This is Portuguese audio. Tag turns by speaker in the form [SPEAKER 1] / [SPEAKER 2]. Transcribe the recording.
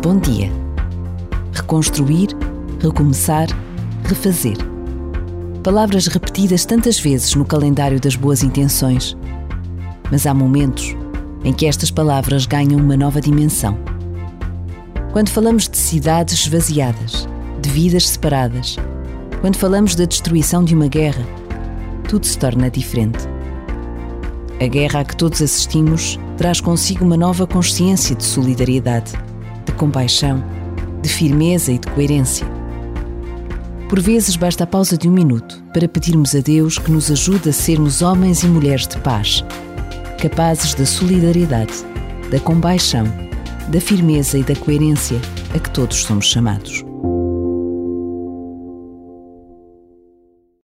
[SPEAKER 1] Bom dia. Reconstruir, recomeçar, refazer. Palavras repetidas tantas vezes no calendário das boas intenções. Mas há momentos em que estas palavras ganham uma nova dimensão. Quando falamos de cidades esvaziadas, de vidas separadas, quando falamos da destruição de uma guerra, tudo se torna diferente. A guerra a que todos assistimos traz consigo uma nova consciência de solidariedade, de compaixão, de firmeza e de coerência. Por vezes basta a pausa de um minuto para pedirmos a Deus que nos ajude a sermos homens e mulheres de paz, capazes da solidariedade, da compaixão, da firmeza e da coerência a que todos somos chamados.